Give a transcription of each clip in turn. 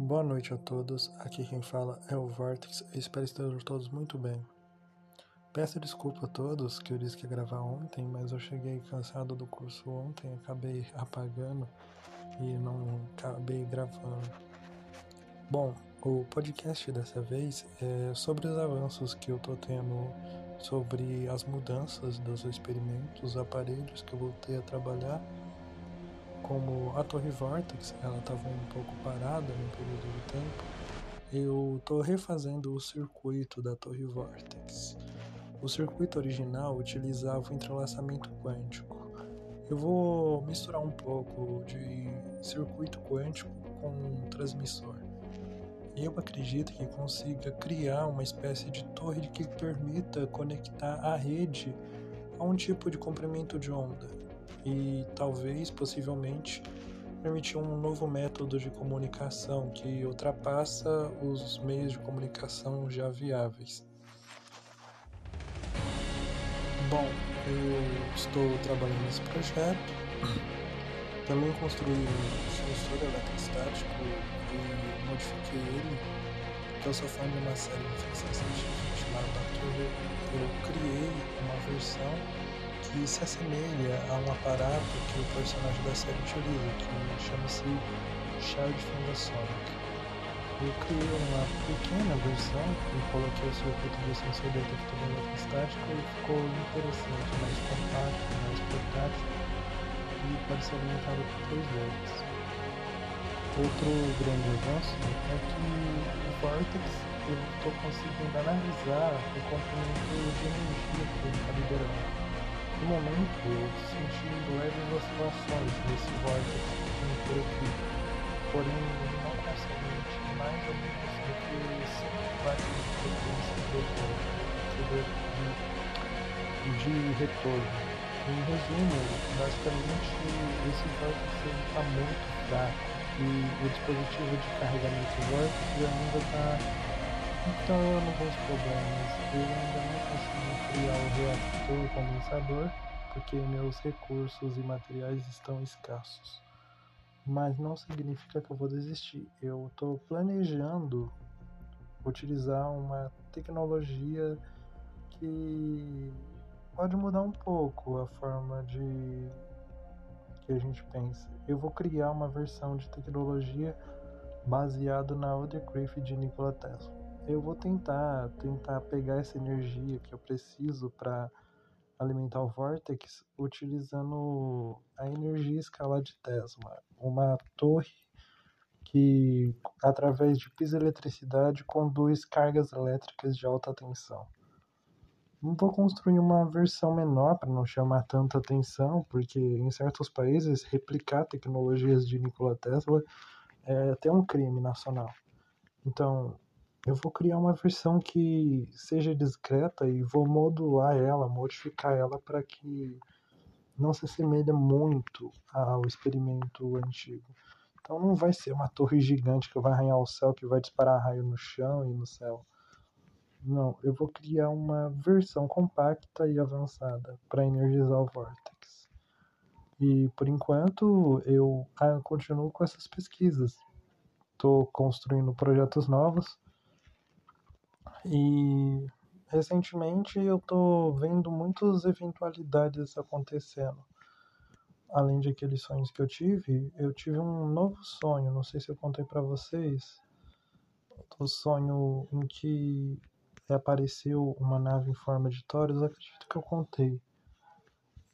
Boa noite a todos, aqui quem fala é o Vortex, eu espero que estejam todos muito bem. Peço desculpa a todos que eu disse que ia gravar ontem, mas eu cheguei cansado do curso ontem, acabei apagando e não acabei gravando. Bom, o podcast dessa vez é sobre os avanços que eu tô tendo sobre as mudanças dos experimentos, aparelhos que eu voltei a trabalhar como a Torre Vortex ela estava um pouco parada no período do tempo, eu estou refazendo o circuito da Torre Vortex. O circuito original utilizava o entrelaçamento quântico. Eu vou misturar um pouco de circuito quântico com transmissor. Eu acredito que consiga criar uma espécie de torre que permita conectar a rede a um tipo de comprimento de onda e talvez, possivelmente, permitir um novo método de comunicação que ultrapassa os meios de comunicação já viáveis. Bom, eu estou trabalhando nesse projeto. Também construí um sensor eletrostático e modifiquei ele, eu sou fã de uma série de ficção científica chamada Who. Eu criei uma versão que se assemelha a um aparato que o personagem da série utiliza, que chama-se Shard from the Sonic. Eu criei uma pequena versão e coloquei o circuito de sensor detector eletrostático e ficou interessante, mais compacto, mais portátil e pode ser alimentado por 3 volts. Outro grande avanço é que o Vortex eu estou conseguindo analisar o comprimento de energia que ele. No momento, eu senti leves oscilações nesse vórtice por aqui, porém não consequentemente mais ou menos do que 5 watts de frequência de, de retorno. Em resumo, basicamente esse vórtice está muito fraco e o dispositivo de carregamento vórtice ainda está então alguns problemas. Eu ainda não consegui criar o reator condensador porque meus recursos e materiais estão escassos. Mas não significa que eu vou desistir. Eu estou planejando utilizar uma tecnologia que pode mudar um pouco a forma de que a gente pensa. Eu vou criar uma versão de tecnologia baseado na Othercraft de Nikola Tesla eu vou tentar tentar pegar essa energia que eu preciso para alimentar o Vortex utilizando a energia escala de Tesla, uma torre que através de piezoeletricidade conduz cargas elétricas de alta tensão. Não vou construir uma versão menor para não chamar tanta atenção, porque em certos países replicar tecnologias de Nikola Tesla é até um crime nacional. Então, eu vou criar uma versão que seja discreta e vou modular ela, modificar ela para que não se assemelhe muito ao experimento antigo. Então não vai ser uma torre gigante que vai arranhar o céu, que vai disparar raio no chão e no céu. Não, eu vou criar uma versão compacta e avançada para energizar o Vortex. E por enquanto eu ah, continuo com essas pesquisas. Estou construindo projetos novos e recentemente eu tô vendo muitas eventualidades acontecendo. Além de aqueles sonhos que eu tive, eu tive um novo sonho, não sei se eu contei para vocês. O sonho em que apareceu uma nave em forma de Taurus, acredito que eu contei.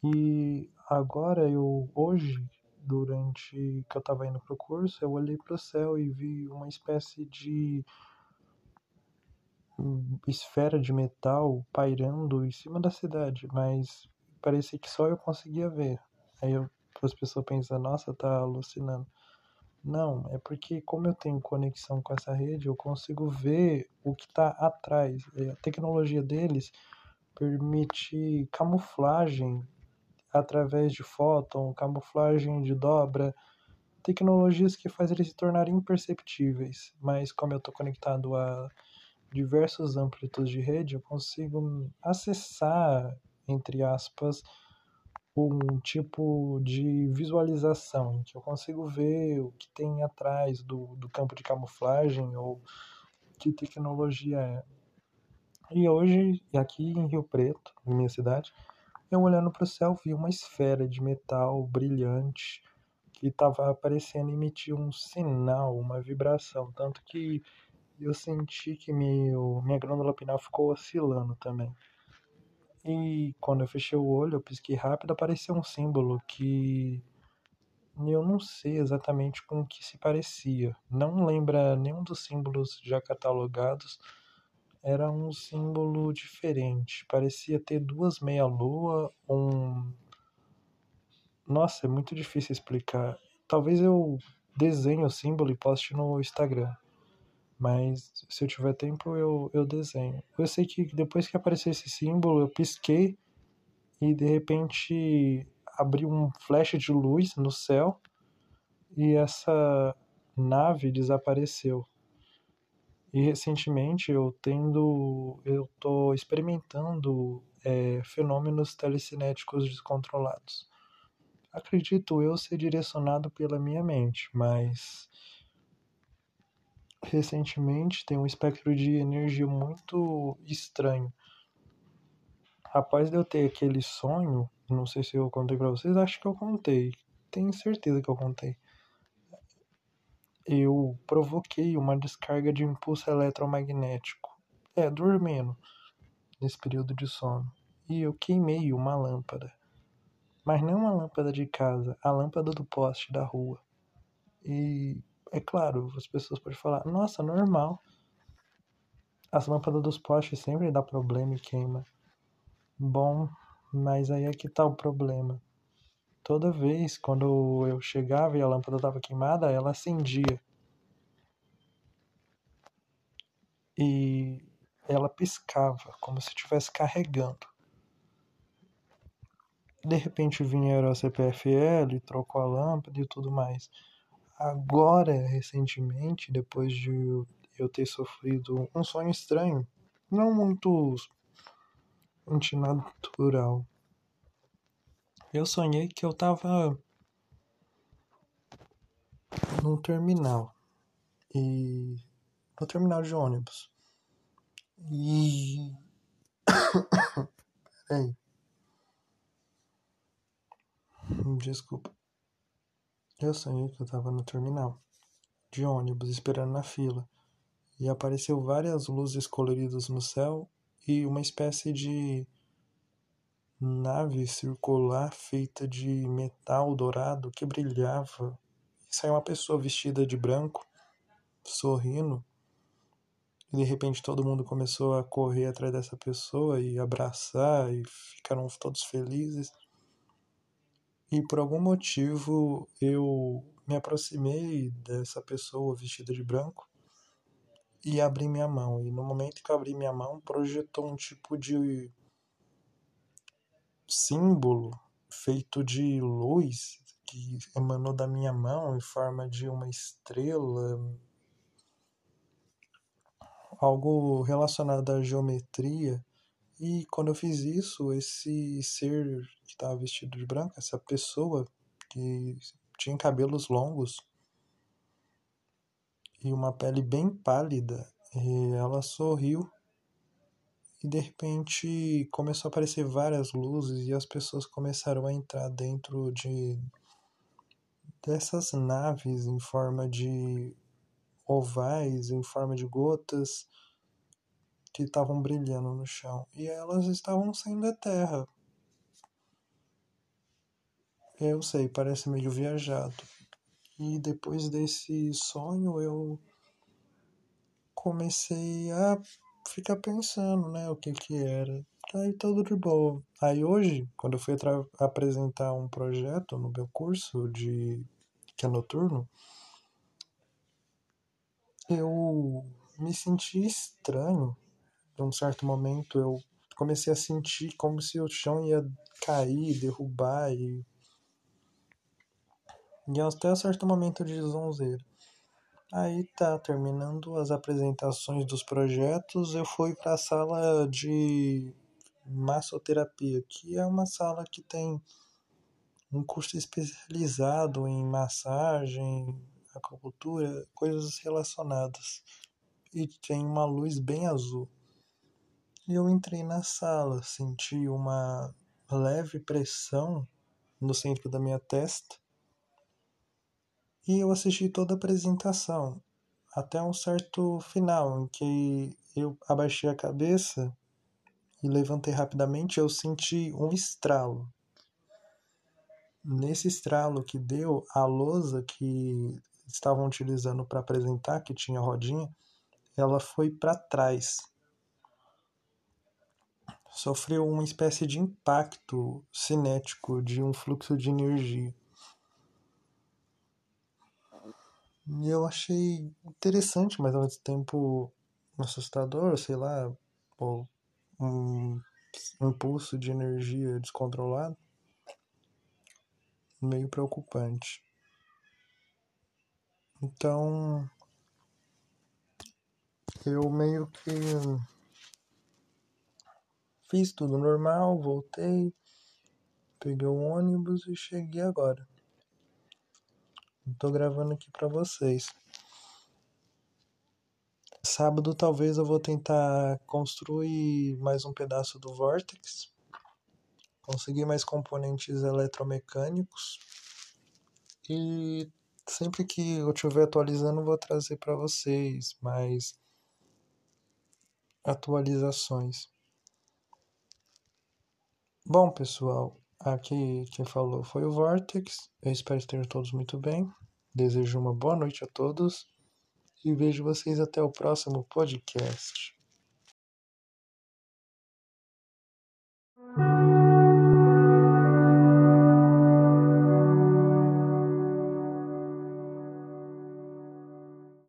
E agora eu hoje, durante que eu estava indo pro curso, eu olhei para o céu e vi uma espécie de esfera de metal pairando em cima da cidade, mas parecia que só eu conseguia ver. Aí eu, as pessoas pensam, nossa, tá alucinando. Não, é porque como eu tenho conexão com essa rede, eu consigo ver o que está atrás. A tecnologia deles permite camuflagem através de fóton, camuflagem de dobra, tecnologias que fazem eles se tornarem imperceptíveis. Mas como eu estou conectado a diversos amplitudes de rede, eu consigo acessar, entre aspas, um tipo de visualização, em que eu consigo ver o que tem atrás do, do campo de camuflagem ou que tecnologia é. E hoje, aqui em Rio Preto, minha cidade, eu olhando para o céu vi uma esfera de metal brilhante que estava parecendo emitir um sinal, uma vibração, tanto que eu senti que meu, minha glândula pineal ficou oscilando também. E quando eu fechei o olho, eu pisquei rápido, apareceu um símbolo que eu não sei exatamente com o que se parecia. Não lembra nenhum dos símbolos já catalogados. Era um símbolo diferente. Parecia ter duas meia-lua, um. Nossa, é muito difícil explicar. Talvez eu desenhe o símbolo e poste no Instagram. Mas se eu tiver tempo, eu, eu desenho. Eu sei que depois que apareceu esse símbolo, eu pisquei e de repente abriu um flash de luz no céu e essa nave desapareceu. E recentemente eu tendo, eu tô experimentando é, fenômenos telecinéticos descontrolados. Acredito eu ser direcionado pela minha mente, mas recentemente tem um espectro de energia muito estranho. De eu ter aquele sonho, não sei se eu contei para vocês, acho que eu contei. Tenho certeza que eu contei. Eu provoquei uma descarga de impulso eletromagnético. É, dormindo nesse período de sono. E eu queimei uma lâmpada. Mas não uma lâmpada de casa, a lâmpada do poste da rua. E é claro, as pessoas podem falar, nossa, normal. As lâmpadas dos postes sempre dá problema e queima. Bom, mas aí é que tá o problema. Toda vez quando eu chegava e a lâmpada estava queimada, ela acendia. E ela piscava, como se estivesse carregando. De repente vinha a CPFL, trocou a lâmpada e tudo mais. Agora, recentemente, depois de eu ter sofrido um sonho estranho, não muito antinatural, eu sonhei que eu tava num terminal e no terminal de ônibus. E peraí. Desculpa eu sonhei que eu estava no terminal de ônibus esperando na fila e apareceu várias luzes coloridas no céu e uma espécie de nave circular feita de metal dourado que brilhava. E saiu uma pessoa vestida de branco, sorrindo. E de repente todo mundo começou a correr atrás dessa pessoa e abraçar e ficaram todos felizes. E por algum motivo eu me aproximei dessa pessoa vestida de branco e abri minha mão. E no momento que eu abri minha mão, projetou um tipo de símbolo feito de luz que emanou da minha mão em forma de uma estrela, algo relacionado à geometria. E quando eu fiz isso, esse ser que estava vestido de branco, essa pessoa que tinha cabelos longos e uma pele bem pálida, ela sorriu e de repente começou a aparecer várias luzes e as pessoas começaram a entrar dentro de dessas naves em forma de ovais, em forma de gotas que estavam brilhando no chão e elas estavam saindo da terra. Eu sei, parece meio viajado. E depois desse sonho eu comecei a ficar pensando, né, o que que era. Aí tudo de boa. Aí hoje, quando eu fui apresentar um projeto no meu curso de que é noturno, eu me senti estranho. De um certo momento eu comecei a sentir como se o chão ia cair, derrubar e e até um certo momento de zonzeira. Aí tá, terminando as apresentações dos projetos, eu fui para a sala de massoterapia, que é uma sala que tem um curso especializado em massagem, acupuntura, coisas relacionadas. E tem uma luz bem azul. E eu entrei na sala, senti uma leve pressão no centro da minha testa. E eu assisti toda a apresentação, até um certo final, em que eu abaixei a cabeça e levantei rapidamente, eu senti um estralo. Nesse estralo que deu, a lousa que estavam utilizando para apresentar, que tinha rodinha, ela foi para trás. Sofreu uma espécie de impacto cinético de um fluxo de energia. E eu achei interessante, mas ao mesmo tempo assustador, sei lá, ou um impulso de energia descontrolado meio preocupante. Então, eu meio que fiz tudo normal, voltei, peguei o ônibus e cheguei agora. Estou gravando aqui para vocês. Sábado talvez eu vou tentar construir mais um pedaço do Vortex conseguir mais componentes eletromecânicos e sempre que eu estiver atualizando vou trazer para vocês mais atualizações. Bom, pessoal, aqui quem falou foi o Vortex. Eu espero que estejam todos muito bem. Desejo uma boa noite a todos e vejo vocês até o próximo podcast.